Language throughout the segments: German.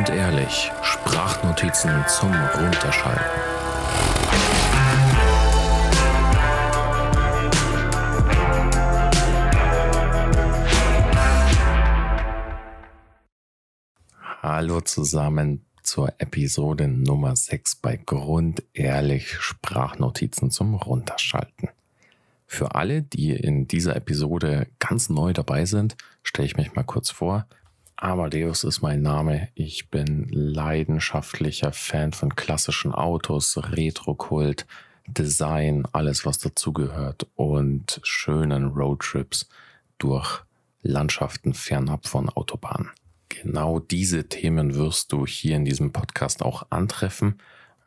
Grundehrlich. Sprachnotizen zum Runterschalten. Hallo zusammen zur Episode Nummer 6 bei Grundehrlich Sprachnotizen zum Runterschalten. Für alle, die in dieser Episode ganz neu dabei sind, stelle ich mich mal kurz vor. Amadeus ist mein Name. Ich bin leidenschaftlicher Fan von klassischen Autos, Retro-Kult, Design, alles was dazugehört und schönen Roadtrips durch Landschaften fernab von Autobahnen. Genau diese Themen wirst du hier in diesem Podcast auch antreffen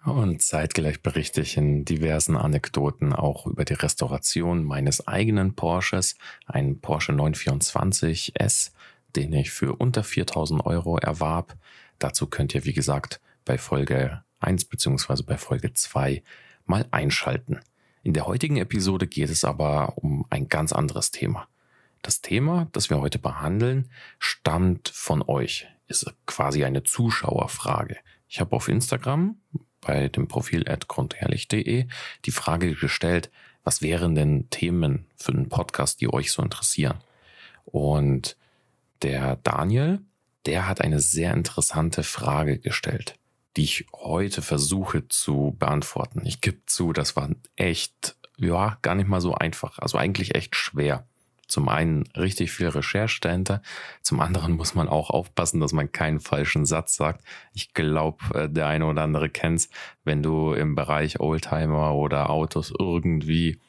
und zeitgleich berichte ich in diversen Anekdoten auch über die Restauration meines eigenen Porsches, ein Porsche 924 S den ich für unter 4000 Euro erwarb. Dazu könnt ihr, wie gesagt, bei Folge 1 bzw. bei Folge 2 mal einschalten. In der heutigen Episode geht es aber um ein ganz anderes Thema. Das Thema, das wir heute behandeln, stammt von euch. Ist quasi eine Zuschauerfrage. Ich habe auf Instagram bei dem Profil grundehrlich.de die Frage gestellt, was wären denn Themen für einen Podcast, die euch so interessieren? Und der Daniel, der hat eine sehr interessante Frage gestellt, die ich heute versuche zu beantworten. Ich gebe zu, das war echt, ja, gar nicht mal so einfach. Also eigentlich echt schwer. Zum einen richtig viel Recherche dahinter, zum anderen muss man auch aufpassen, dass man keinen falschen Satz sagt. Ich glaube, äh, der eine oder andere kennt's, wenn du im Bereich Oldtimer oder Autos irgendwie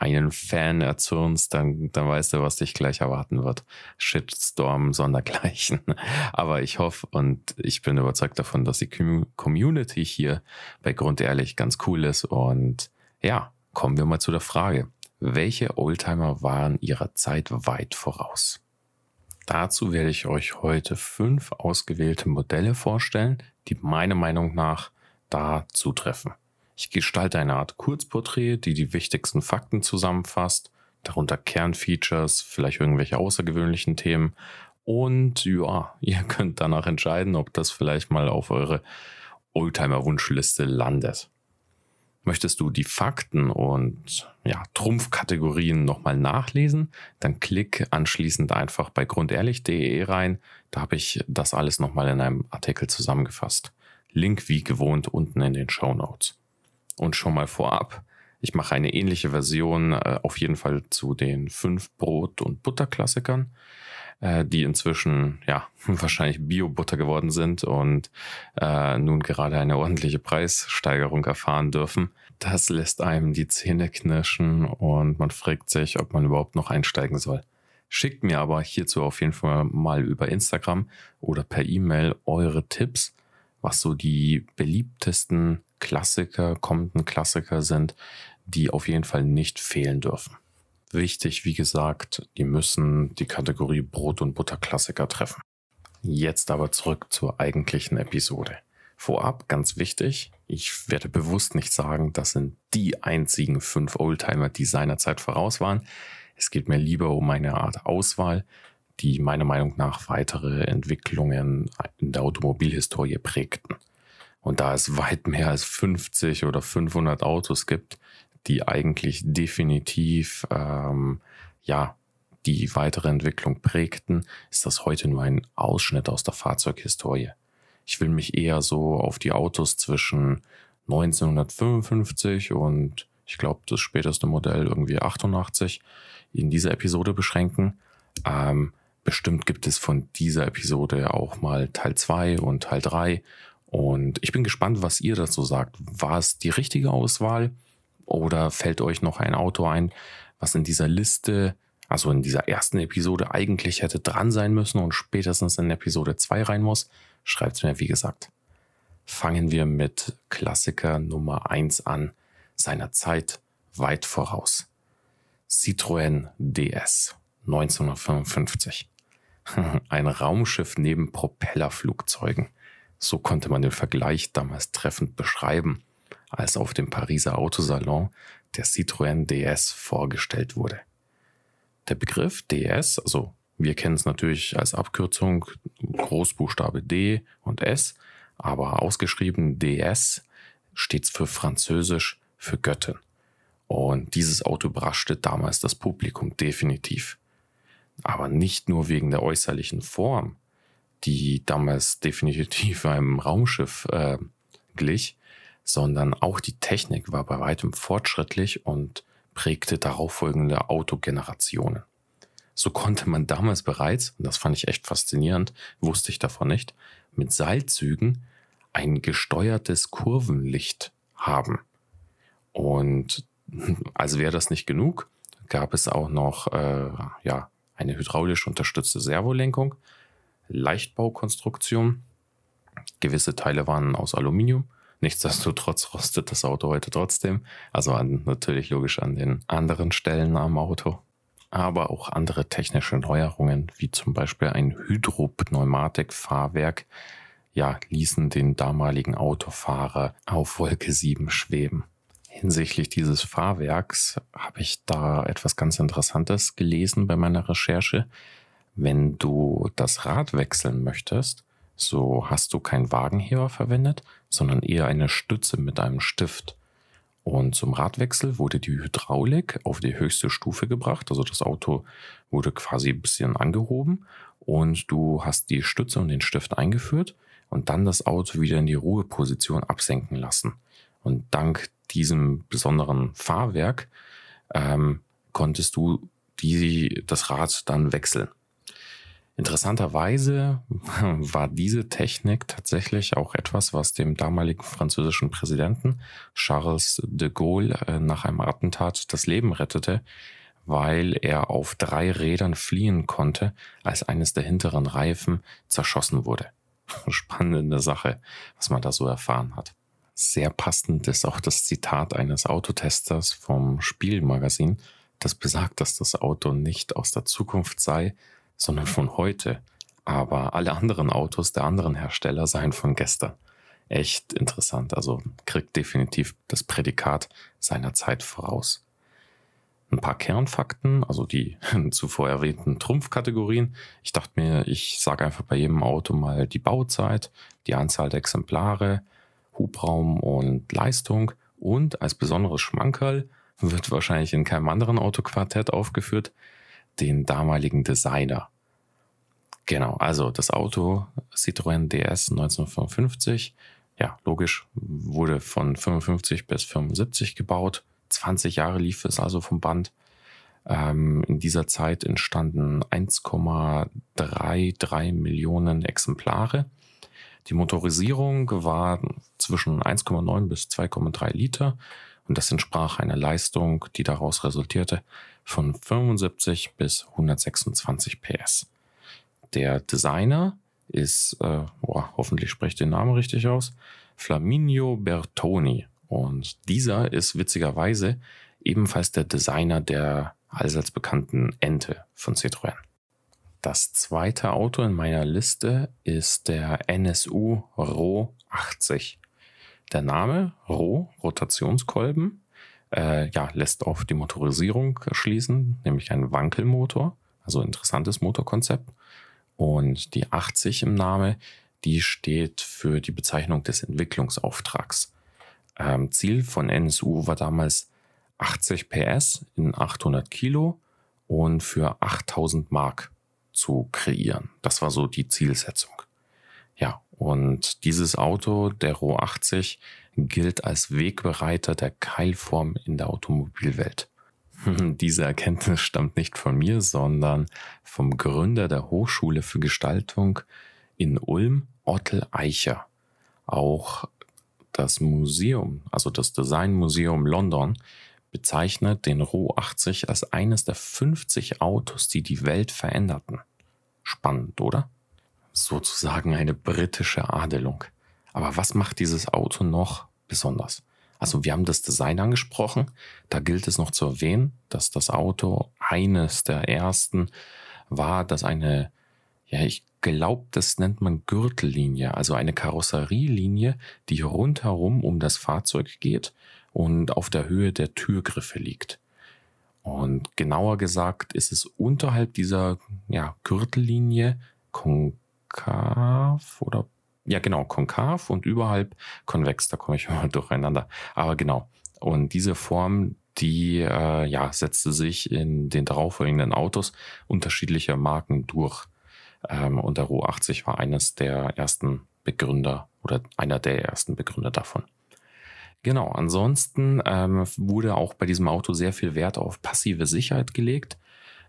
einen Fan erzürnst, dann, dann weißt du, was dich gleich erwarten wird. Shitstorm, sondergleichen. Aber ich hoffe und ich bin überzeugt davon, dass die Community hier bei Grund ehrlich ganz cool ist. Und ja, kommen wir mal zu der Frage. Welche Oldtimer waren ihrer Zeit weit voraus? Dazu werde ich euch heute fünf ausgewählte Modelle vorstellen, die meiner Meinung nach da zutreffen. Ich gestalte eine Art Kurzporträt, die die wichtigsten Fakten zusammenfasst, darunter Kernfeatures, vielleicht irgendwelche außergewöhnlichen Themen. Und ja, ihr könnt danach entscheiden, ob das vielleicht mal auf eure Oldtimer-Wunschliste landet. Möchtest du die Fakten und ja, Trumpfkategorien nochmal nachlesen, dann klick anschließend einfach bei grundehrlich.de rein. Da habe ich das alles nochmal in einem Artikel zusammengefasst. Link wie gewohnt unten in den Show Notes. Und schon mal vorab, ich mache eine ähnliche Version äh, auf jeden Fall zu den fünf Brot- und Butterklassikern, äh, die inzwischen ja wahrscheinlich Bio-Butter geworden sind und äh, nun gerade eine ordentliche Preissteigerung erfahren dürfen. Das lässt einem die Zähne knirschen und man fragt sich, ob man überhaupt noch einsteigen soll. Schickt mir aber hierzu auf jeden Fall mal über Instagram oder per E-Mail eure Tipps, was so die beliebtesten Klassiker, kommenden Klassiker sind, die auf jeden Fall nicht fehlen dürfen. Wichtig, wie gesagt, die müssen die Kategorie Brot- und Butterklassiker treffen. Jetzt aber zurück zur eigentlichen Episode. Vorab ganz wichtig, ich werde bewusst nicht sagen, das sind die einzigen fünf Oldtimer, die seinerzeit voraus waren. Es geht mir lieber um eine Art Auswahl, die meiner Meinung nach weitere Entwicklungen in der Automobilhistorie prägten. Und da es weit mehr als 50 oder 500 Autos gibt, die eigentlich definitiv ähm, ja die weitere Entwicklung prägten, ist das heute nur ein Ausschnitt aus der Fahrzeughistorie. Ich will mich eher so auf die Autos zwischen 1955 und ich glaube das späteste Modell irgendwie 88 in dieser Episode beschränken. Ähm, bestimmt gibt es von dieser Episode auch mal Teil 2 und Teil 3 und ich bin gespannt, was ihr dazu sagt. War es die richtige Auswahl oder fällt euch noch ein Auto ein, was in dieser Liste, also in dieser ersten Episode eigentlich hätte dran sein müssen und spätestens in Episode 2 rein muss? Schreibt es mir, wie gesagt. Fangen wir mit Klassiker Nummer 1 an, seiner Zeit weit voraus. Citroën DS 1955. Ein Raumschiff neben Propellerflugzeugen. So konnte man den Vergleich damals treffend beschreiben, als auf dem Pariser Autosalon der Citroën DS vorgestellt wurde. Der Begriff DS, also wir kennen es natürlich als Abkürzung Großbuchstabe D und S, aber ausgeschrieben DS steht für Französisch für Göttin. Und dieses Auto überraschte damals das Publikum definitiv. Aber nicht nur wegen der äußerlichen Form, die damals definitiv einem Raumschiff äh, glich, sondern auch die Technik war bei weitem fortschrittlich und prägte darauffolgende Autogenerationen. So konnte man damals bereits, und das fand ich echt faszinierend, wusste ich davon nicht, mit Seilzügen ein gesteuertes Kurvenlicht haben. Und als wäre das nicht genug, gab es auch noch äh, ja, eine hydraulisch unterstützte Servolenkung, Leichtbaukonstruktion. Gewisse Teile waren aus Aluminium. Nichtsdestotrotz rostet das Auto heute trotzdem. Also an, natürlich logisch an den anderen Stellen am Auto. Aber auch andere technische Neuerungen, wie zum Beispiel ein Hydropneumatikfahrwerk, ja, ließen den damaligen Autofahrer auf Wolke 7 schweben. Hinsichtlich dieses Fahrwerks habe ich da etwas ganz Interessantes gelesen bei meiner Recherche. Wenn du das Rad wechseln möchtest, so hast du keinen Wagenheber verwendet, sondern eher eine Stütze mit einem Stift. Und zum Radwechsel wurde die Hydraulik auf die höchste Stufe gebracht. Also das Auto wurde quasi ein bisschen angehoben und du hast die Stütze und den Stift eingeführt und dann das Auto wieder in die Ruheposition absenken lassen. Und dank diesem besonderen Fahrwerk ähm, konntest du die, das Rad dann wechseln. Interessanterweise war diese Technik tatsächlich auch etwas, was dem damaligen französischen Präsidenten Charles de Gaulle äh, nach einem Attentat das Leben rettete, weil er auf drei Rädern fliehen konnte, als eines der hinteren Reifen zerschossen wurde. Spannende Sache, was man da so erfahren hat. Sehr passend ist auch das Zitat eines Autotesters vom Spielmagazin, das besagt, dass das Auto nicht aus der Zukunft sei, sondern von heute. Aber alle anderen Autos der anderen Hersteller seien von gestern. Echt interessant. Also kriegt definitiv das Prädikat seiner Zeit voraus. Ein paar Kernfakten, also die zuvor erwähnten Trumpfkategorien. Ich dachte mir, ich sage einfach bei jedem Auto mal die Bauzeit, die Anzahl der Exemplare, Hubraum und Leistung und als besonderes Schmankerl wird wahrscheinlich in keinem anderen Autoquartett aufgeführt, den damaligen Designer. Genau, also das Auto Citroën DS 1955, ja, logisch, wurde von 55 bis 75 gebaut. 20 Jahre lief es also vom Band. Ähm, in dieser Zeit entstanden 1,33 Millionen Exemplare. Die Motorisierung war zwischen 1,9 bis 2,3 Liter und das entsprach einer Leistung, die daraus resultierte, von 75 bis 126 PS. Der Designer ist, äh, boah, hoffentlich spreche ich den Namen richtig aus, Flaminio Bertoni. Und dieser ist witzigerweise ebenfalls der Designer der allseits bekannten Ente von Citroën. Das zweite Auto in meiner Liste ist der NSU RO 80. Der Name RO, Rotationskolben, äh, ja, lässt auf die Motorisierung schließen, nämlich ein Wankelmotor, also interessantes Motorkonzept. Und die 80 im Name, die steht für die Bezeichnung des Entwicklungsauftrags. Ähm, Ziel von NSU war damals 80 PS in 800 Kilo und für 8000 Mark zu kreieren. Das war so die Zielsetzung. Ja, und dieses Auto, der Ro 80, gilt als Wegbereiter der Keilform in der Automobilwelt. Diese Erkenntnis stammt nicht von mir, sondern vom Gründer der Hochschule für Gestaltung in Ulm, Ottel Eicher. Auch das Museum, also das Designmuseum London, bezeichnet den Ro 80 als eines der 50 Autos, die die Welt veränderten. Spannend, oder? Sozusagen eine britische Adelung. Aber was macht dieses Auto noch besonders? Also wir haben das Design angesprochen. Da gilt es noch zu erwähnen, dass das Auto eines der ersten war, das eine, ja, ich glaube, das nennt man Gürtellinie, also eine Karosserielinie, die rundherum um das Fahrzeug geht und auf der Höhe der Türgriffe liegt. Und genauer gesagt ist es unterhalb dieser ja, Gürtellinie, konkav oder ja genau, konkav und überhalb konvex, da komme ich immer durcheinander. Aber genau. Und diese Form, die äh, ja, setzte sich in den darauffolgenden Autos unterschiedlicher Marken durch. Ähm, und der Ro 80 war eines der ersten Begründer oder einer der ersten Begründer davon. Genau, ansonsten ähm, wurde auch bei diesem Auto sehr viel Wert auf passive Sicherheit gelegt.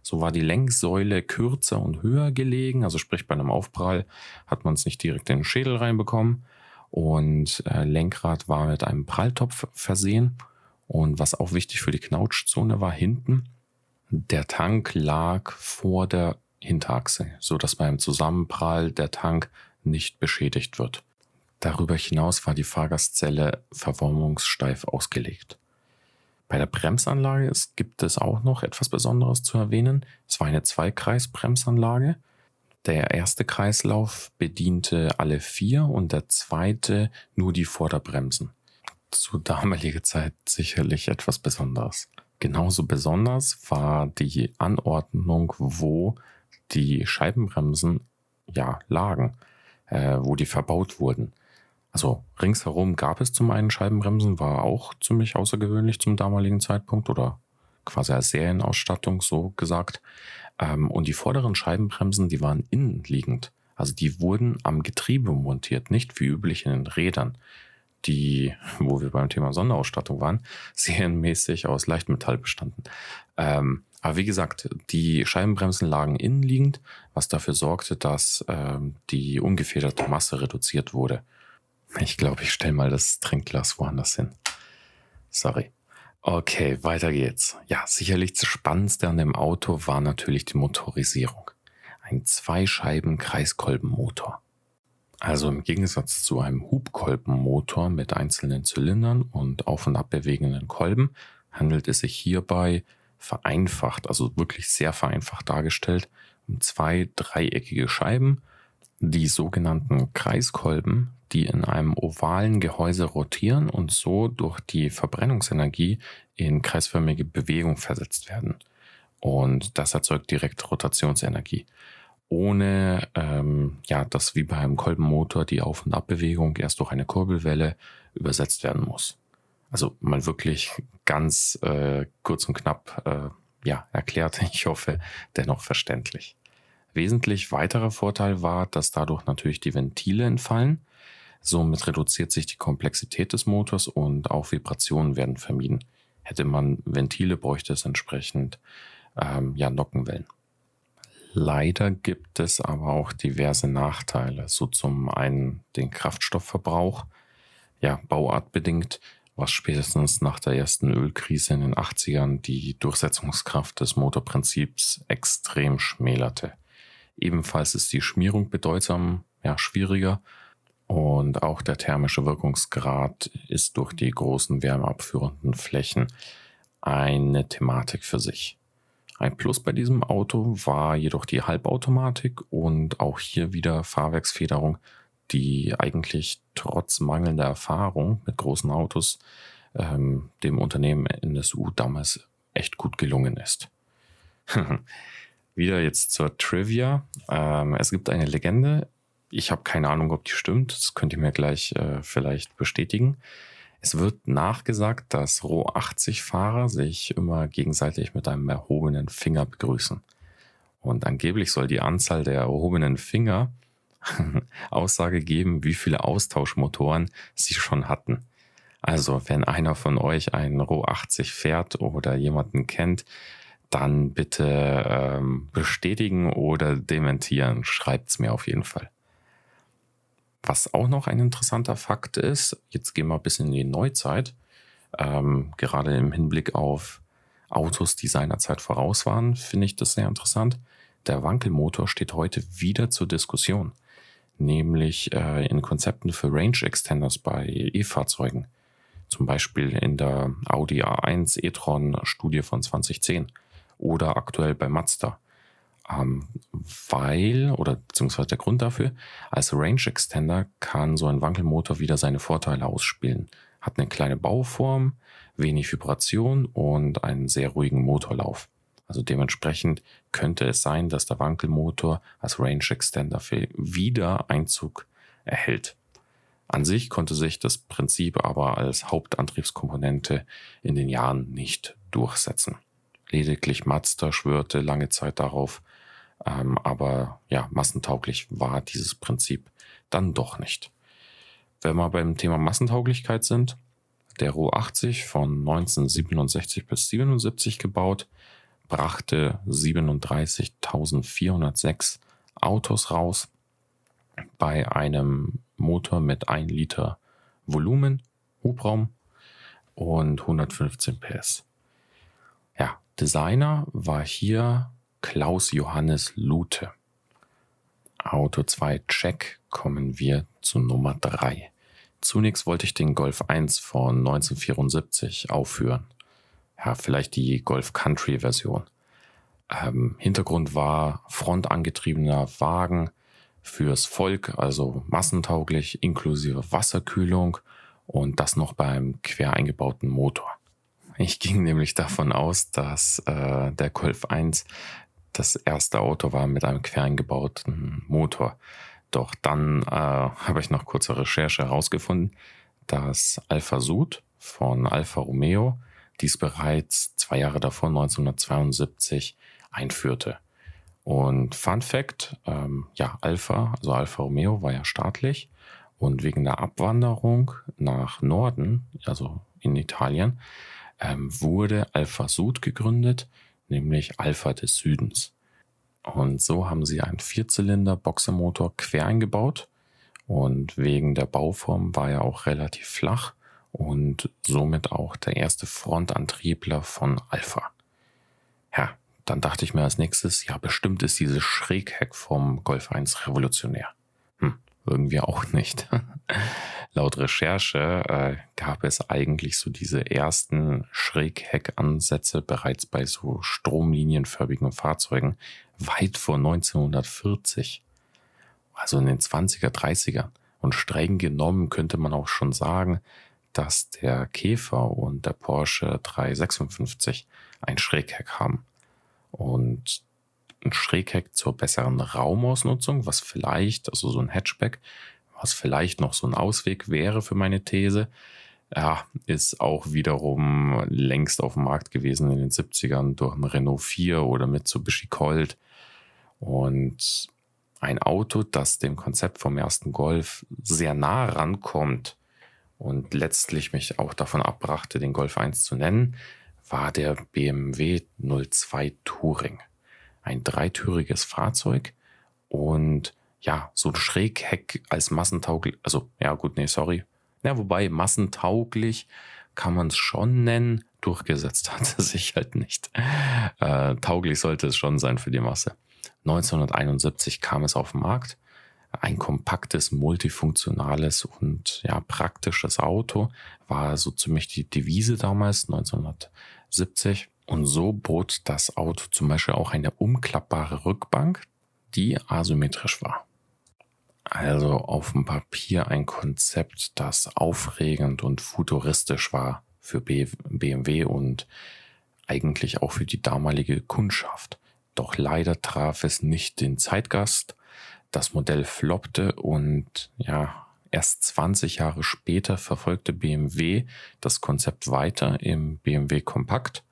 So war die Lenksäule kürzer und höher gelegen, also sprich bei einem Aufprall hat man es nicht direkt in den Schädel reinbekommen. Und äh, Lenkrad war mit einem Pralltopf versehen. Und was auch wichtig für die Knautschzone war, hinten, der Tank lag vor der Hinterachse, so dass beim Zusammenprall der Tank nicht beschädigt wird. Darüber hinaus war die Fahrgastzelle verformungssteif ausgelegt. Bei der Bremsanlage ist, gibt es auch noch etwas Besonderes zu erwähnen. Es war eine Zweikreisbremsanlage. Der erste Kreislauf bediente alle vier und der zweite nur die Vorderbremsen. Zu damaliger Zeit sicherlich etwas Besonderes. Genauso besonders war die Anordnung, wo die Scheibenbremsen ja lagen, äh, wo die verbaut wurden. Also ringsherum gab es zum einen Scheibenbremsen, war auch ziemlich außergewöhnlich zum damaligen Zeitpunkt oder quasi als Serienausstattung so gesagt. Ähm, und die vorderen Scheibenbremsen, die waren innenliegend. Also die wurden am Getriebe montiert, nicht wie üblich in den Rädern, die, wo wir beim Thema Sonderausstattung waren, serienmäßig aus Leichtmetall bestanden. Ähm, aber wie gesagt, die Scheibenbremsen lagen innenliegend, was dafür sorgte, dass ähm, die ungefederte Masse reduziert wurde. Ich glaube, ich stelle mal das Trinkglas woanders hin. Sorry. Okay, weiter geht's. Ja, sicherlich das Spannendste an dem Auto war natürlich die Motorisierung. Ein Zweischeiben-Kreiskolbenmotor. Also im Gegensatz zu einem Hubkolbenmotor mit einzelnen Zylindern und auf- und abbewegenden Kolben handelt es sich hierbei vereinfacht, also wirklich sehr vereinfacht dargestellt, um zwei dreieckige Scheiben, die sogenannten Kreiskolben, die in einem ovalen Gehäuse rotieren und so durch die Verbrennungsenergie in kreisförmige Bewegung versetzt werden. Und das erzeugt direkt Rotationsenergie. Ohne, ähm, ja, dass wie bei einem Kolbenmotor die Auf- und Abbewegung erst durch eine Kurbelwelle übersetzt werden muss. Also mal wirklich ganz äh, kurz und knapp äh, ja, erklärt. Ich hoffe, dennoch verständlich. Wesentlich weiterer Vorteil war, dass dadurch natürlich die Ventile entfallen Somit reduziert sich die Komplexität des Motors und auch Vibrationen werden vermieden. Hätte man Ventile, bräuchte es entsprechend ähm, ja, Nockenwellen. Leider gibt es aber auch diverse Nachteile, so zum einen den Kraftstoffverbrauch, ja, bauartbedingt, was spätestens nach der ersten Ölkrise in den 80ern die Durchsetzungskraft des Motorprinzips extrem schmälerte. Ebenfalls ist die Schmierung bedeutsam ja, schwieriger und auch der thermische Wirkungsgrad ist durch die großen wärmeabführenden Flächen eine Thematik für sich. Ein Plus bei diesem Auto war jedoch die Halbautomatik und auch hier wieder Fahrwerksfederung, die eigentlich trotz mangelnder Erfahrung mit großen Autos ähm, dem Unternehmen NSU damals echt gut gelungen ist. wieder jetzt zur Trivia. Ähm, es gibt eine Legende ich habe keine Ahnung, ob die stimmt. Das könnt ihr mir gleich äh, vielleicht bestätigen. Es wird nachgesagt, dass Roh 80 Fahrer sich immer gegenseitig mit einem erhobenen Finger begrüßen. Und angeblich soll die Anzahl der erhobenen Finger Aussage geben, wie viele Austauschmotoren sie schon hatten. Also, wenn einer von euch einen Roh 80 fährt oder jemanden kennt, dann bitte ähm, bestätigen oder dementieren. Schreibt's mir auf jeden Fall. Was auch noch ein interessanter Fakt ist, jetzt gehen wir ein bisschen in die Neuzeit, ähm, gerade im Hinblick auf Autos, die seinerzeit voraus waren, finde ich das sehr interessant. Der Wankelmotor steht heute wieder zur Diskussion, nämlich äh, in Konzepten für Range Extenders bei E-Fahrzeugen. Zum Beispiel in der Audi A1 e-tron Studie von 2010 oder aktuell bei Mazda. Ähm, weil, oder beziehungsweise der Grund dafür, als Range Extender kann so ein Wankelmotor wieder seine Vorteile ausspielen. Hat eine kleine Bauform, wenig Vibration und einen sehr ruhigen Motorlauf. Also dementsprechend könnte es sein, dass der Wankelmotor als Range Extender wieder Einzug erhält. An sich konnte sich das Prinzip aber als Hauptantriebskomponente in den Jahren nicht durchsetzen. Lediglich Mazda schwörte lange Zeit darauf, ähm, aber ja, massentauglich war dieses Prinzip dann doch nicht. Wenn wir beim Thema Massentauglichkeit sind, der Ro 80 von 1967 bis 77 gebaut, brachte 37.406 Autos raus bei einem Motor mit 1 Liter Volumen, Hubraum und 115 PS. Designer war hier Klaus Johannes Lute. Auto 2 Check kommen wir zu Nummer 3. Zunächst wollte ich den Golf 1 von 1974 aufführen. Ja, vielleicht die Golf Country Version. Ähm, Hintergrund war frontangetriebener Wagen fürs Volk, also massentauglich, inklusive Wasserkühlung und das noch beim quer eingebauten Motor. Ich ging nämlich davon aus, dass äh, der Golf 1 das erste Auto war mit einem quer eingebauten Motor. Doch dann äh, habe ich nach kurzer Recherche herausgefunden, dass Alfa Sud von Alfa Romeo dies bereits zwei Jahre davor, 1972, einführte. Und Fun Fact, ähm, ja, Alfa, also Alfa Romeo war ja staatlich und wegen der Abwanderung nach Norden, also in Italien, ähm, wurde Alfa Sud gegründet, nämlich Alpha des Südens. Und so haben sie einen Vierzylinder Boxermotor quer eingebaut und wegen der Bauform war er auch relativ flach und somit auch der erste Frontantriebler von Alpha. Ja, dann dachte ich mir als nächstes, ja, bestimmt ist dieses Schrägheck vom Golf 1 revolutionär. Irgendwie auch nicht. Laut Recherche äh, gab es eigentlich so diese ersten Schrägheckansätze bereits bei so stromlinienförmigen Fahrzeugen weit vor 1940. Also in den 20er, 30er. Und streng genommen könnte man auch schon sagen, dass der Käfer und der Porsche 356 ein Schrägheck haben. Und ein Schrägheck zur besseren Raumausnutzung, was vielleicht, also so ein Hatchback, was vielleicht noch so ein Ausweg wäre für meine These, ja, ist auch wiederum längst auf dem Markt gewesen in den 70ern durch ein Renault 4 oder Mitsubishi Colt. Und ein Auto, das dem Konzept vom ersten Golf sehr nah rankommt und letztlich mich auch davon abbrachte, den Golf 1 zu nennen, war der BMW 02 Touring. Ein dreitüriges Fahrzeug und ja, so ein Schrägheck als massentauglich, also ja gut, nee, sorry. Ja, wobei massentauglich kann man es schon nennen, durchgesetzt hat es sich halt nicht. Äh, tauglich sollte es schon sein für die Masse. 1971 kam es auf den Markt. Ein kompaktes, multifunktionales und ja, praktisches Auto war so ziemlich die Devise damals, 1970. Und so bot das Auto zum Beispiel auch eine umklappbare Rückbank, die asymmetrisch war. Also auf dem Papier ein Konzept, das aufregend und futuristisch war für BMW und eigentlich auch für die damalige Kundschaft. Doch leider traf es nicht den Zeitgast. Das Modell floppte und ja, erst 20 Jahre später verfolgte BMW das Konzept weiter im BMW Kompakt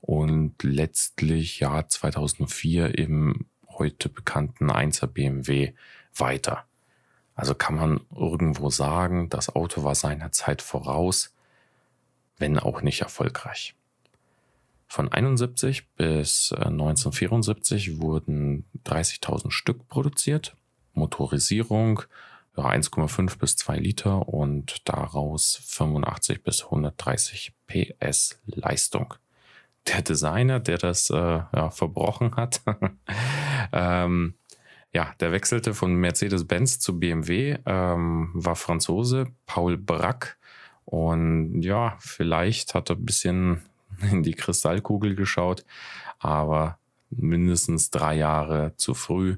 und letztlich ja 2004 im heute bekannten 1er BMW weiter. Also kann man irgendwo sagen, das Auto war seiner Zeit voraus, wenn auch nicht erfolgreich. Von 71 bis 1974 äh, wurden 30.000 Stück produziert. Motorisierung ja, 1,5 bis 2 Liter und daraus 85 bis 130 PS Leistung. Der Designer, der das äh, ja, verbrochen hat, ähm, ja, der wechselte von Mercedes-Benz zu BMW, ähm, war Franzose, Paul Brack. Und ja, vielleicht hat er ein bisschen in die Kristallkugel geschaut, aber mindestens drei Jahre zu früh,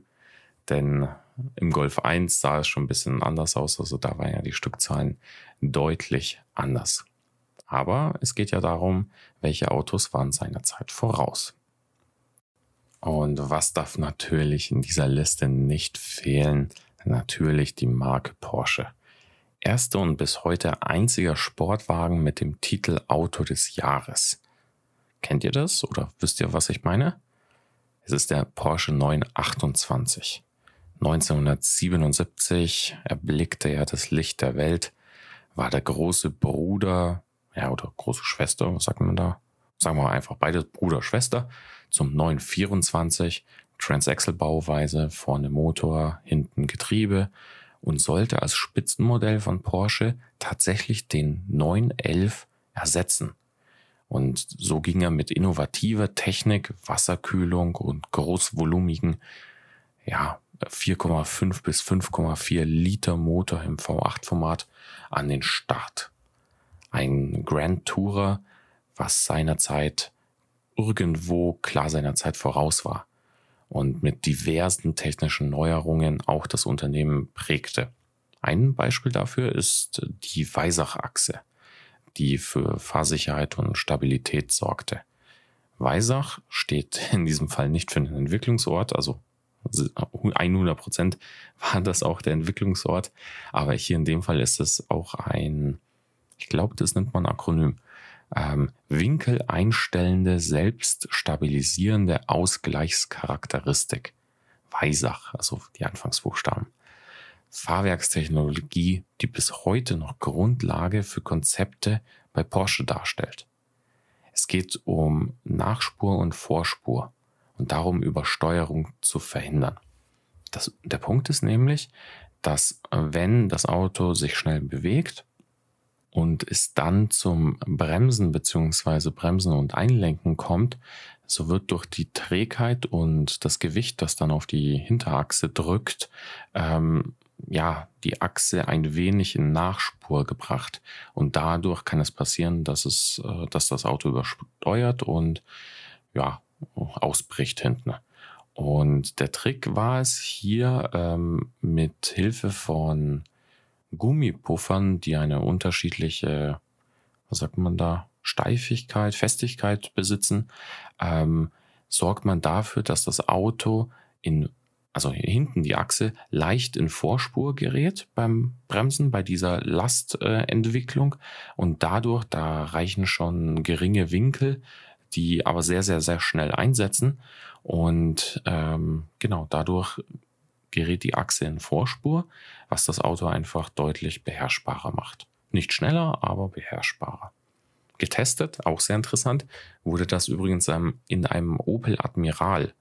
denn im Golf 1 sah es schon ein bisschen anders aus, also da waren ja die Stückzahlen deutlich anders. Aber es geht ja darum, welche Autos waren seinerzeit voraus. Und was darf natürlich in dieser Liste nicht fehlen? Natürlich die Marke Porsche. Erster und bis heute einziger Sportwagen mit dem Titel Auto des Jahres. Kennt ihr das oder wisst ihr, was ich meine? Es ist der Porsche 928. 1977 erblickte er das Licht der Welt, war der große Bruder, ja, oder große Schwester, was sagt man da? Sagen wir einfach beide Bruder, Schwester zum 924 Transaxle-Bauweise, vorne Motor, hinten Getriebe und sollte als Spitzenmodell von Porsche tatsächlich den 911 ersetzen. Und so ging er mit innovativer Technik, Wasserkühlung und großvolumigen, ja, 4,5 bis 5,4 Liter Motor im V8-Format an den Start. Ein Grand Tourer, was seinerzeit irgendwo klar seiner Zeit voraus war und mit diversen technischen Neuerungen auch das Unternehmen prägte. Ein Beispiel dafür ist die Weisach-Achse, die für Fahrsicherheit und Stabilität sorgte. Weisach steht in diesem Fall nicht für einen Entwicklungsort, also 100 Prozent war das auch der Entwicklungsort, aber hier in dem Fall ist es auch ein, ich glaube, das nennt man Akronym, ähm, Winkel einstellende, selbststabilisierende Ausgleichscharakteristik. Weisach, also die Anfangsbuchstaben. Fahrwerkstechnologie, die bis heute noch Grundlage für Konzepte bei Porsche darstellt. Es geht um Nachspur und Vorspur und darum, Übersteuerung zu verhindern. Das, der Punkt ist nämlich, dass wenn das Auto sich schnell bewegt, und es dann zum Bremsen beziehungsweise Bremsen und Einlenken kommt, so wird durch die Trägheit und das Gewicht, das dann auf die Hinterachse drückt, ähm, ja, die Achse ein wenig in Nachspur gebracht. Und dadurch kann es passieren, dass es, äh, dass das Auto übersteuert und ja, ausbricht hinten. Und der Trick war es hier ähm, mit Hilfe von Gummipuffern, die eine unterschiedliche, was sagt man da, Steifigkeit, Festigkeit besitzen, ähm, sorgt man dafür, dass das Auto in, also hinten die Achse leicht in Vorspur gerät beim Bremsen, bei dieser Lastentwicklung. Äh, und dadurch, da reichen schon geringe Winkel, die aber sehr, sehr, sehr schnell einsetzen. Und ähm, genau dadurch gerät die Achse in Vorspur, was das Auto einfach deutlich beherrschbarer macht. Nicht schneller, aber beherrschbarer. Getestet, auch sehr interessant, wurde das übrigens in einem Opel Admiral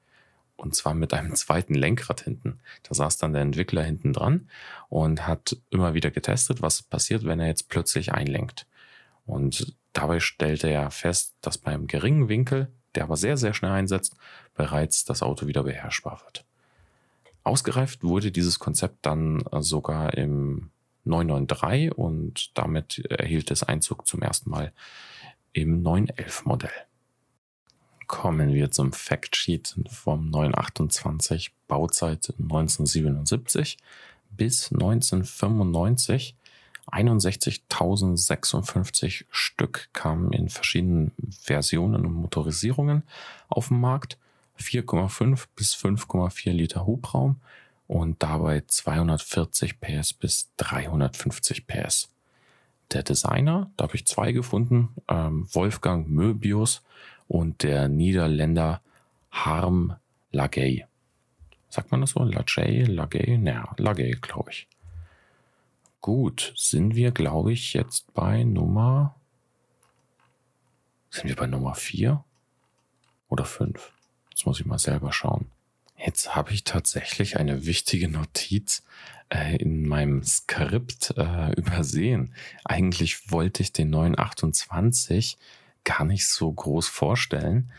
und zwar mit einem zweiten Lenkrad hinten. Da saß dann der Entwickler hinten dran und hat immer wieder getestet, was passiert, wenn er jetzt plötzlich einlenkt. Und dabei stellte er fest, dass beim geringen Winkel, der aber sehr, sehr schnell einsetzt, bereits das Auto wieder beherrschbar wird. Ausgereift wurde dieses Konzept dann äh, sogar im 993 und damit erhielt es Einzug zum ersten Mal im 911 Modell. Kommen wir zum Factsheet vom 928 Bauzeit 1977 bis 1995. 61.056 Stück kamen in verschiedenen Versionen und Motorisierungen auf den Markt. 4,5 bis 5,4 Liter Hubraum und dabei 240 PS bis 350 PS. Der Designer, da habe ich zwei gefunden, ähm, Wolfgang Möbius und der Niederländer Harm Lagay. Sagt man das so? Lagay, Lagay? Naja, Lagay, glaube ich. Gut, sind wir, glaube ich, jetzt bei Nummer. Sind wir bei Nummer 4 oder 5? Jetzt muss ich mal selber schauen. Jetzt habe ich tatsächlich eine wichtige Notiz äh, in meinem Skript äh, übersehen. Eigentlich wollte ich den 928 gar nicht so groß vorstellen.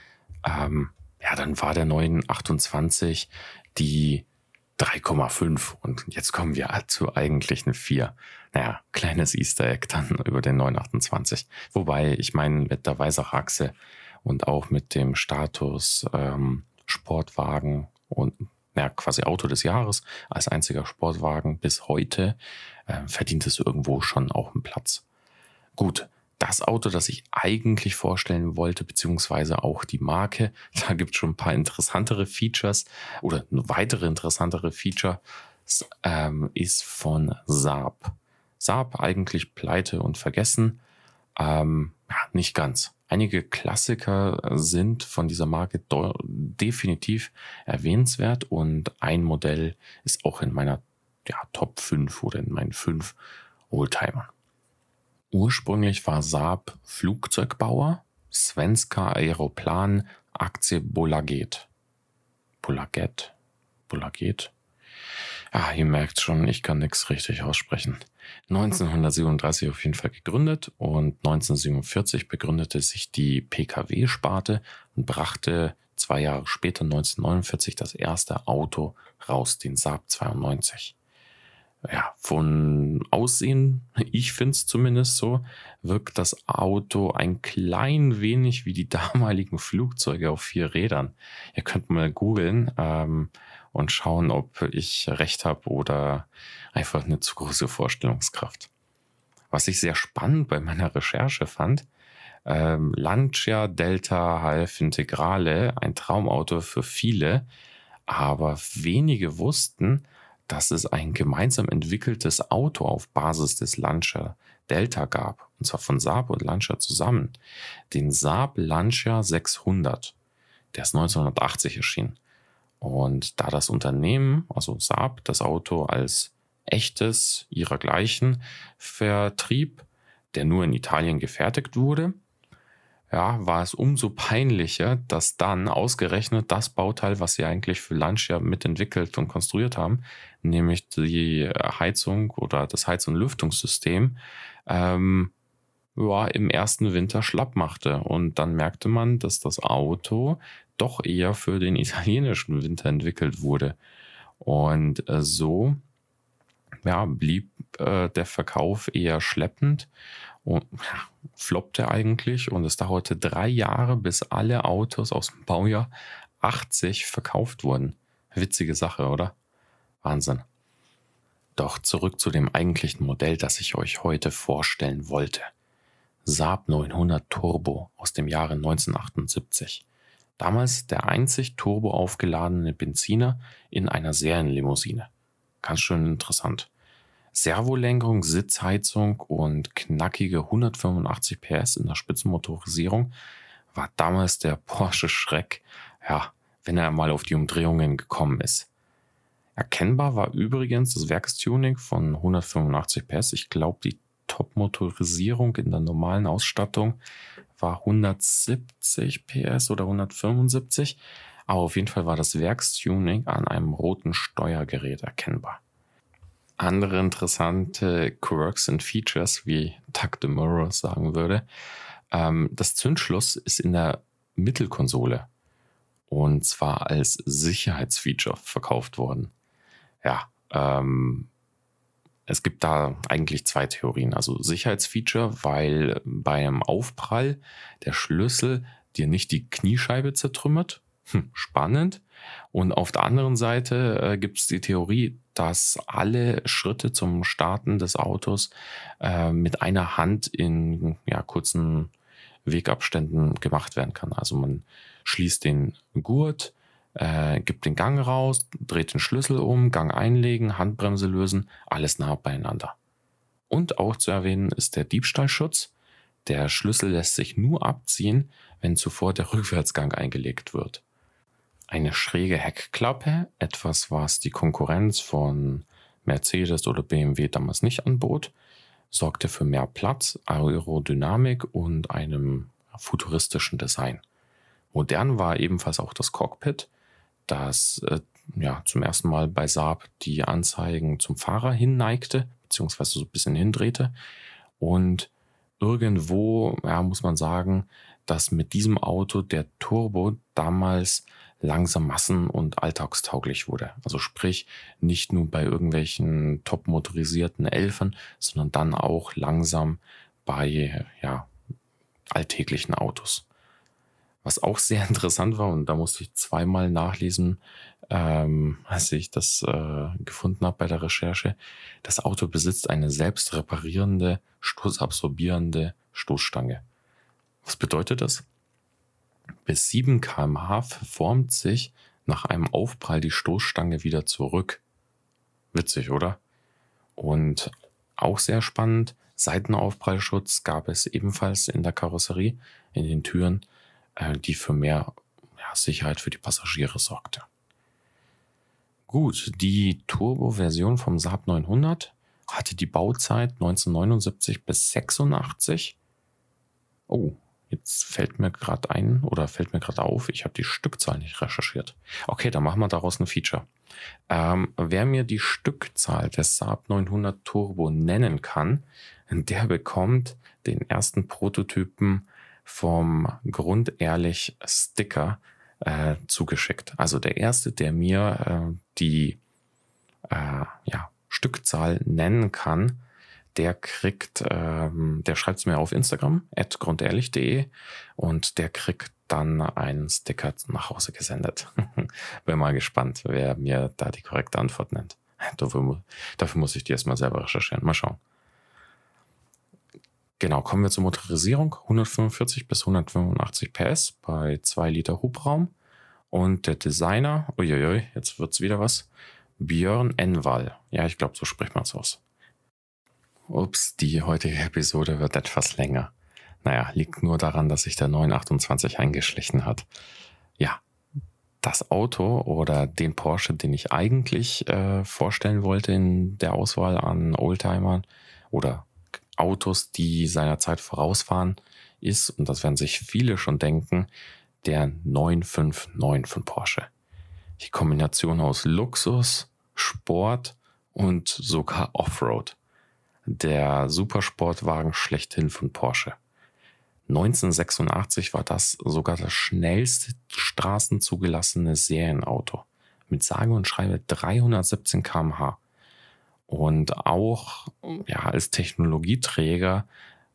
Ähm, ja, dann war der 928 die 3,5 und jetzt kommen wir zu eigentlichen 4. Naja, kleines Easter Egg dann über den 928. Wobei, ich meine, mit der Weisach-Achse und auch mit dem Status ähm, Sportwagen und ja, quasi Auto des Jahres als einziger Sportwagen bis heute äh, verdient es irgendwo schon auch einen Platz. Gut, das Auto, das ich eigentlich vorstellen wollte, beziehungsweise auch die Marke. Da gibt es schon ein paar interessantere Features oder weitere interessantere Features, ähm, ist von Saab. Saab eigentlich pleite und vergessen. Ähm, ja, nicht ganz. Einige Klassiker sind von dieser Marke definitiv erwähnenswert und ein Modell ist auch in meiner ja, Top 5 oder in meinen 5 Oldtimern. Ursprünglich war Saab Flugzeugbauer, Svenska Aeroplan Aktie Bolaget. Bolaget? Bolaget? Ah, ihr merkt schon, ich kann nichts richtig aussprechen. 1937 auf jeden Fall gegründet und 1947 begründete sich die PKW-Sparte und brachte zwei Jahre später, 1949, das erste Auto raus, den Saab 92 ja, von Aussehen, ich finde es zumindest so, wirkt das Auto ein klein wenig wie die damaligen Flugzeuge auf vier Rädern. Ihr könnt mal googeln ähm, und schauen, ob ich recht habe oder einfach eine zu große Vorstellungskraft. Was ich sehr spannend bei meiner Recherche fand, ähm, Lancia Delta HF Integrale, ein Traumauto für viele, aber wenige wussten, dass es ein gemeinsam entwickeltes Auto auf Basis des Lancia Delta gab, und zwar von Saab und Lancia zusammen, den Saab Lancia 600. Der ist 1980 erschienen. Und da das Unternehmen, also Saab, das Auto als echtes ihrer-gleichen vertrieb, der nur in Italien gefertigt wurde, ja, war es umso peinlicher, dass dann ausgerechnet das Bauteil, was sie eigentlich für Lancia mitentwickelt und konstruiert haben, nämlich die Heizung oder das Heiz- und Lüftungssystem, ähm, ja, im ersten Winter schlapp machte. Und dann merkte man, dass das Auto doch eher für den italienischen Winter entwickelt wurde. Und äh, so ja, blieb äh, der Verkauf eher schleppend und ja, floppte eigentlich und es dauerte drei Jahre, bis alle Autos aus dem Baujahr 80 verkauft wurden. Witzige Sache, oder? Wahnsinn. Doch zurück zu dem eigentlichen Modell, das ich euch heute vorstellen wollte. Saab 900 Turbo aus dem Jahre 1978. Damals der einzig turbo aufgeladene Benziner in einer Serienlimousine. Ganz schön interessant. Servolenkung, Sitzheizung und knackige 185 PS in der Spitzenmotorisierung war damals der Porsche Schreck, ja, wenn er mal auf die Umdrehungen gekommen ist. Erkennbar war übrigens das Werkstuning von 185 PS. Ich glaube, die Top-Motorisierung in der normalen Ausstattung war 170 PS oder 175. Aber auf jeden Fall war das Werkstuning an einem roten Steuergerät erkennbar andere interessante Quirks und Features, wie Tuck DeMuro sagen würde. Ähm, das Zündschloss ist in der Mittelkonsole und zwar als Sicherheitsfeature verkauft worden. Ja, ähm, es gibt da eigentlich zwei Theorien. Also Sicherheitsfeature, weil beim Aufprall der Schlüssel dir nicht die Kniescheibe zertrümmert. Hm, spannend. Und auf der anderen Seite äh, gibt es die Theorie, dass alle Schritte zum Starten des Autos äh, mit einer Hand in ja, kurzen Wegabständen gemacht werden kann. Also man schließt den Gurt, äh, gibt den Gang raus, dreht den Schlüssel um, Gang einlegen, Handbremse lösen, alles nah beieinander. Und auch zu erwähnen ist der Diebstahlschutz. Der Schlüssel lässt sich nur abziehen, wenn zuvor der Rückwärtsgang eingelegt wird eine schräge Heckklappe, etwas, was die Konkurrenz von Mercedes oder BMW damals nicht anbot, sorgte für mehr Platz, Aerodynamik und einem futuristischen Design. Modern war ebenfalls auch das Cockpit, das äh, ja, zum ersten Mal bei Saab die Anzeigen zum Fahrer hinneigte, beziehungsweise so ein bisschen hindrehte. Und irgendwo, ja, muss man sagen, dass mit diesem Auto der Turbo damals langsam massen- und alltagstauglich wurde. Also sprich, nicht nur bei irgendwelchen top motorisierten Elfern, sondern dann auch langsam bei ja, alltäglichen Autos. Was auch sehr interessant war, und da musste ich zweimal nachlesen, ähm, als ich das äh, gefunden habe bei der Recherche, das Auto besitzt eine selbst reparierende, stoßabsorbierende Stoßstange. Was bedeutet das? Bis 7 kmh verformt sich nach einem Aufprall die Stoßstange wieder zurück. Witzig, oder? Und auch sehr spannend, Seitenaufprallschutz gab es ebenfalls in der Karosserie, in den Türen, äh, die für mehr ja, Sicherheit für die Passagiere sorgte. Gut, die Turbo-Version vom Saab 900 hatte die Bauzeit 1979 bis 86. Oh, jetzt fällt mir gerade ein oder fällt mir gerade auf, ich habe die Stückzahl nicht recherchiert. Okay, dann machen wir daraus ein Feature. Ähm, wer mir die Stückzahl des Saab 900 Turbo nennen kann, der bekommt den ersten Prototypen vom Grundehrlich Sticker äh, zugeschickt. Also der erste, der mir äh, die äh, ja, Stückzahl nennen kann, der kriegt, ähm, der schreibt es mir auf Instagram, grundehrlich.de und der kriegt dann einen Sticker nach Hause gesendet. Bin mal gespannt, wer mir da die korrekte Antwort nennt. Dafür, dafür muss ich die erstmal selber recherchieren. Mal schauen. Genau, kommen wir zur Motorisierung. 145 bis 185 PS bei 2 Liter Hubraum. Und der Designer, uiuiui, jetzt wird's wieder was. Björn Enwall. Ja, ich glaube, so spricht man es aus. Ups, die heutige Episode wird etwas länger. Naja, liegt nur daran, dass sich der 928 eingeschlichen hat. Ja, das Auto oder den Porsche, den ich eigentlich äh, vorstellen wollte in der Auswahl an Oldtimern oder Autos, die seiner Zeit vorausfahren, ist, und das werden sich viele schon denken, der 959 von Porsche. Die Kombination aus Luxus, Sport und sogar Offroad. Der Supersportwagen schlechthin von Porsche. 1986 war das sogar das schnellste straßenzugelassene Serienauto mit sage und schreibe 317 km/h. Und auch ja, als Technologieträger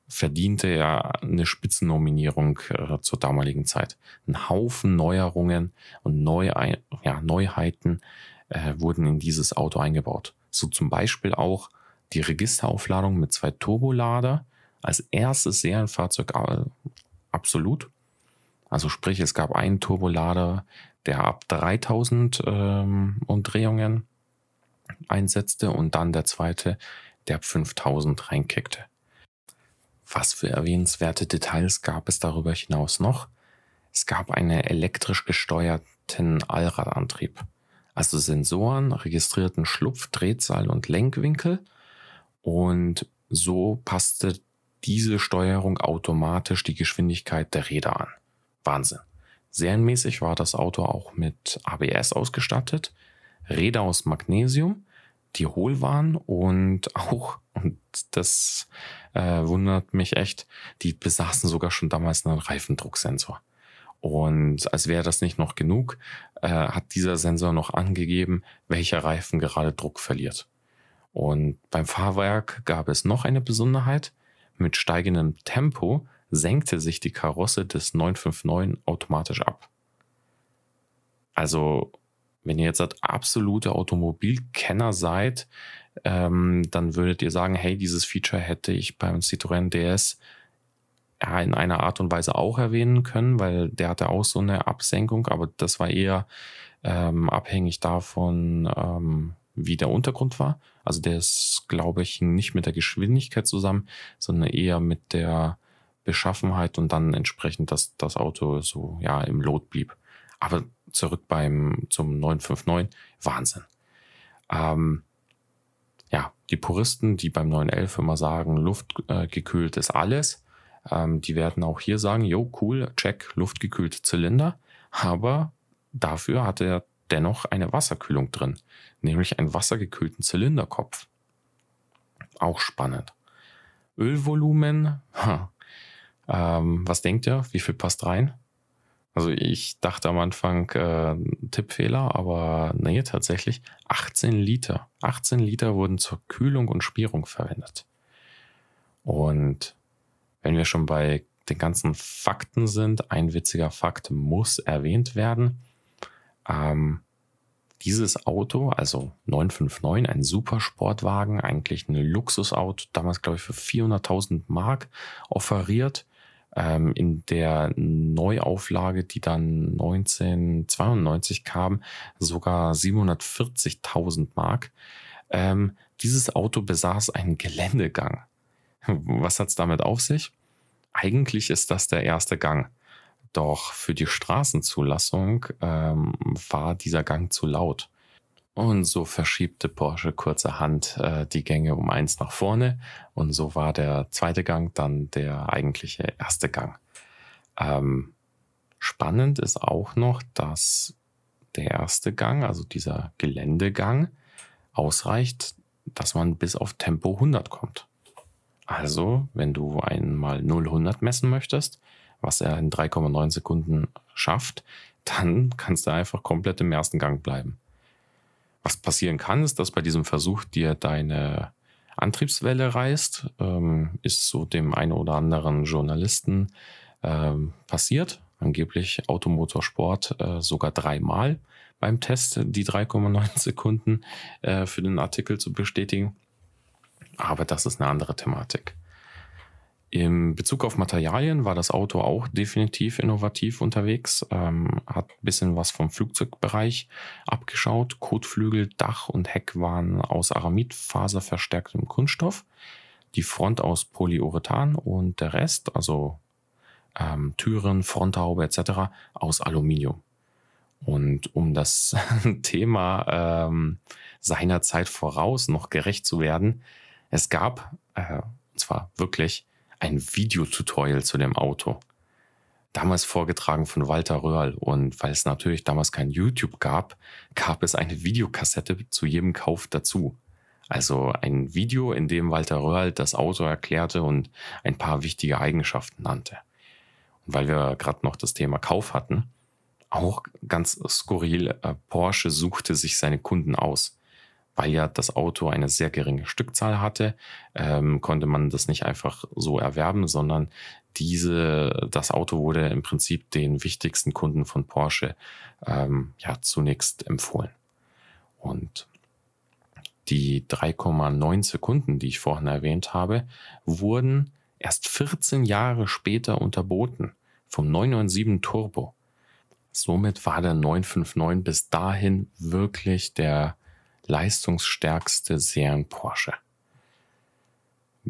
verdiente er eine Spitzennominierung äh, zur damaligen Zeit. Ein Haufen Neuerungen und Neu ja, Neuheiten äh, wurden in dieses Auto eingebaut. So zum Beispiel auch die Registeraufladung mit zwei Turbolader als erstes Serienfahrzeug äh, absolut. Also sprich, es gab einen Turbolader, der ab 3000 ähm, Umdrehungen einsetzte und dann der zweite, der ab 5000 reinkickte. Was für erwähnenswerte Details gab es darüber hinaus noch? Es gab einen elektrisch gesteuerten Allradantrieb. Also Sensoren registrierten Schlupf, Drehzahl und Lenkwinkel und so passte diese Steuerung automatisch die Geschwindigkeit der Räder an. Wahnsinn. Serienmäßig war das Auto auch mit ABS ausgestattet, Räder aus Magnesium, die hohl waren und auch, und das äh, wundert mich echt, die besaßen sogar schon damals einen Reifendrucksensor. Und als wäre das nicht noch genug, äh, hat dieser Sensor noch angegeben, welcher Reifen gerade Druck verliert. Und beim Fahrwerk gab es noch eine Besonderheit. Mit steigendem Tempo senkte sich die Karosse des 959 automatisch ab. Also, wenn ihr jetzt absolute Automobilkenner seid, ähm, dann würdet ihr sagen, hey, dieses Feature hätte ich beim Citroën DS ja, in einer Art und Weise auch erwähnen können, weil der hatte auch so eine Absenkung, aber das war eher ähm, abhängig davon, ähm, wie der Untergrund war. Also der ist, glaube ich, nicht mit der Geschwindigkeit zusammen, sondern eher mit der Beschaffenheit und dann entsprechend, dass das Auto so ja im Lot blieb. Aber zurück beim zum 959, Wahnsinn. Ähm, ja, die Puristen, die beim 911 immer sagen, luftgekühlt äh, ist alles, ähm, die werden auch hier sagen, jo, cool, check, luftgekühlte Zylinder. Aber dafür hat er dennoch eine Wasserkühlung drin, nämlich einen wassergekühlten Zylinderkopf. Auch spannend. Ölvolumen, ha. Ähm, was denkt ihr? Wie viel passt rein? Also ich dachte am Anfang äh, Tippfehler, aber nee, tatsächlich 18 Liter. 18 Liter wurden zur Kühlung und Spierung verwendet. Und wenn wir schon bei den ganzen Fakten sind, ein witziger Fakt muss erwähnt werden. Ähm, Dieses Auto, also 959, ein Supersportwagen, eigentlich ein Luxusauto, damals glaube ich für 400.000 Mark offeriert. Ähm, in der Neuauflage, die dann 1992 kam, sogar 740.000 Mark. Ähm, dieses Auto besaß einen Geländegang. Was hat's damit auf sich? Eigentlich ist das der erste Gang. Doch für die Straßenzulassung ähm, war dieser Gang zu laut. Und so verschiebte Porsche kurzerhand äh, die Gänge um eins nach vorne. Und so war der zweite Gang dann der eigentliche erste Gang. Ähm, spannend ist auch noch, dass der erste Gang, also dieser Geländegang, ausreicht, dass man bis auf Tempo 100 kommt. Also, wenn du einmal 0-100 messen möchtest, was er in 3,9 Sekunden schafft, dann kannst du einfach komplett im ersten Gang bleiben. Was passieren kann, ist, dass bei diesem Versuch dir deine Antriebswelle reißt, ähm, ist so dem einen oder anderen Journalisten ähm, passiert. Angeblich Automotorsport äh, sogar dreimal beim Test die 3,9 Sekunden äh, für den Artikel zu bestätigen. Aber das ist eine andere Thematik. Im Bezug auf Materialien war das Auto auch definitiv innovativ unterwegs, ähm, hat ein bisschen was vom Flugzeugbereich abgeschaut. Kotflügel, Dach und Heck waren aus Aramidfaser verstärktem Kunststoff, die Front aus Polyurethan und der Rest, also ähm, Türen, Fronthaube etc., aus Aluminium. Und um das Thema ähm, seiner voraus noch gerecht zu werden, es gab, äh, und zwar wirklich, ein Videotutorial zu dem Auto. Damals vorgetragen von Walter Röhrl. Und weil es natürlich damals kein YouTube gab, gab es eine Videokassette zu jedem Kauf dazu. Also ein Video, in dem Walter Röhrl das Auto erklärte und ein paar wichtige Eigenschaften nannte. Und weil wir gerade noch das Thema Kauf hatten, auch ganz skurril, äh, Porsche suchte sich seine Kunden aus weil ja das Auto eine sehr geringe Stückzahl hatte, ähm, konnte man das nicht einfach so erwerben, sondern diese, das Auto wurde im Prinzip den wichtigsten Kunden von Porsche ähm, ja zunächst empfohlen. Und die 3,9 Sekunden, die ich vorhin erwähnt habe, wurden erst 14 Jahre später unterboten vom 997 Turbo. Somit war der 959 bis dahin wirklich der leistungsstärkste Serien Porsche.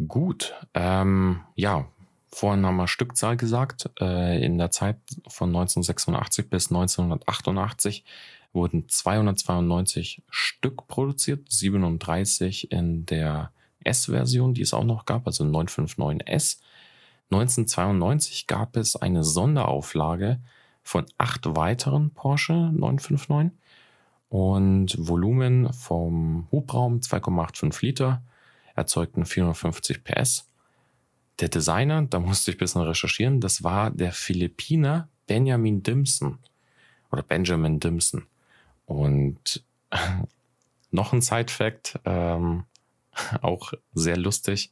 Gut, ähm, ja, vorhin haben wir Stückzahl gesagt. Äh, in der Zeit von 1986 bis 1988 wurden 292 Stück produziert, 37 in der S-Version, die es auch noch gab, also 959S. 1992 gab es eine Sonderauflage von acht weiteren Porsche 959 und Volumen vom Hubraum 2,85 Liter, erzeugten 450 PS. Der Designer, da musste ich ein bisschen recherchieren, das war der Philippiner Benjamin Dimson oder Benjamin Dimson. Und noch ein Side-Fact, ähm, auch sehr lustig.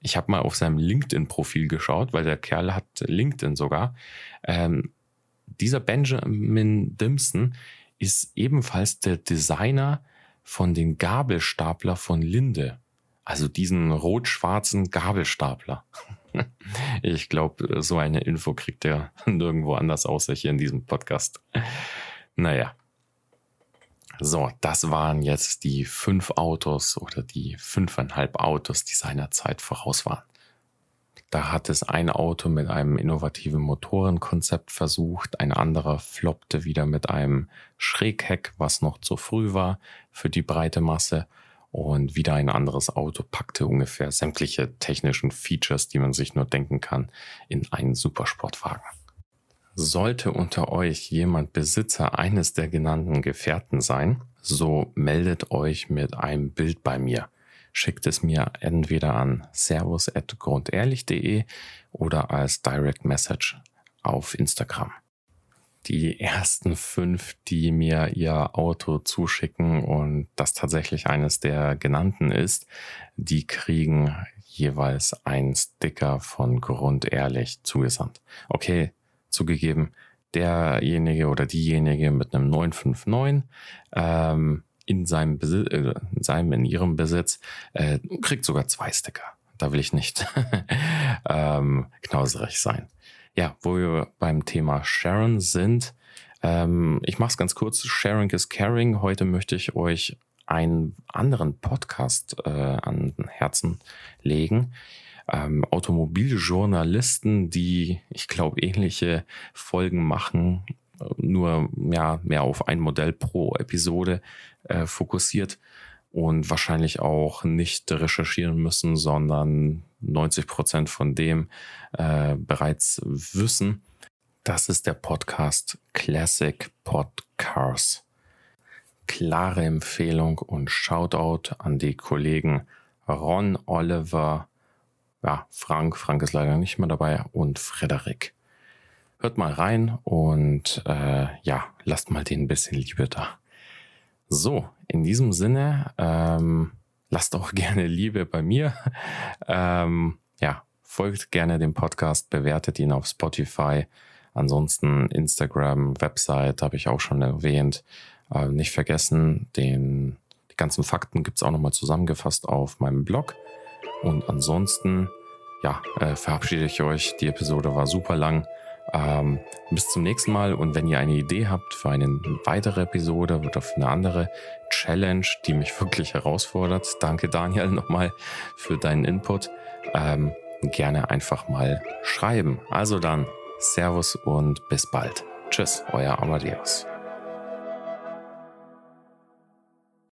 Ich habe mal auf seinem LinkedIn-Profil geschaut, weil der Kerl hat LinkedIn sogar. Ähm, dieser Benjamin Dimson ist ebenfalls der Designer von den Gabelstapler von Linde. Also diesen rot-schwarzen Gabelstapler. Ich glaube, so eine Info kriegt er nirgendwo anders außer hier in diesem Podcast. Naja. So, das waren jetzt die fünf Autos oder die fünfeinhalb Autos, die seinerzeit voraus waren. Da hat es ein Auto mit einem innovativen Motorenkonzept versucht, ein anderer floppte wieder mit einem Schrägheck, was noch zu früh war für die breite Masse. Und wieder ein anderes Auto packte ungefähr sämtliche technischen Features, die man sich nur denken kann, in einen Supersportwagen. Sollte unter euch jemand Besitzer eines der genannten Gefährten sein, so meldet euch mit einem Bild bei mir schickt es mir entweder an servus.grundehrlich.de oder als Direct Message auf Instagram. Die ersten fünf, die mir ihr Auto zuschicken und das tatsächlich eines der genannten ist, die kriegen jeweils einen Sticker von Grundehrlich zugesandt. Okay, zugegeben, derjenige oder diejenige mit einem 959 ähm, in seinem Besitz, äh, in seinem, in ihrem Besitz, äh, kriegt sogar zwei Sticker. Da will ich nicht ähm, knauserig sein. Ja, wo wir beim Thema Sharon sind, ähm, ich mache es ganz kurz. Sharing is caring. Heute möchte ich euch einen anderen Podcast äh, an Herzen legen. Ähm, Automobiljournalisten, die, ich glaube, ähnliche Folgen machen, nur ja, mehr auf ein Modell pro Episode äh, fokussiert und wahrscheinlich auch nicht recherchieren müssen, sondern 90 Prozent von dem äh, bereits wissen. Das ist der Podcast Classic Podcasts. Klare Empfehlung und Shoutout an die Kollegen Ron, Oliver, ja, Frank, Frank ist leider nicht mehr dabei und Frederik. Hört mal rein und äh, ja, lasst mal den ein bisschen Liebe da. So, in diesem Sinne, ähm, lasst auch gerne Liebe bei mir. Ähm, ja, folgt gerne dem Podcast, bewertet ihn auf Spotify. Ansonsten Instagram, Website habe ich auch schon erwähnt. Äh, nicht vergessen, den, die ganzen Fakten gibt es auch nochmal zusammengefasst auf meinem Blog. Und ansonsten, ja, äh, verabschiede ich euch. Die Episode war super lang. Ähm, bis zum nächsten Mal und wenn ihr eine Idee habt für eine weitere Episode oder für eine andere Challenge, die mich wirklich herausfordert, danke Daniel nochmal für deinen Input, ähm, gerne einfach mal schreiben. Also dann, Servus und bis bald. Tschüss, euer Amadeus.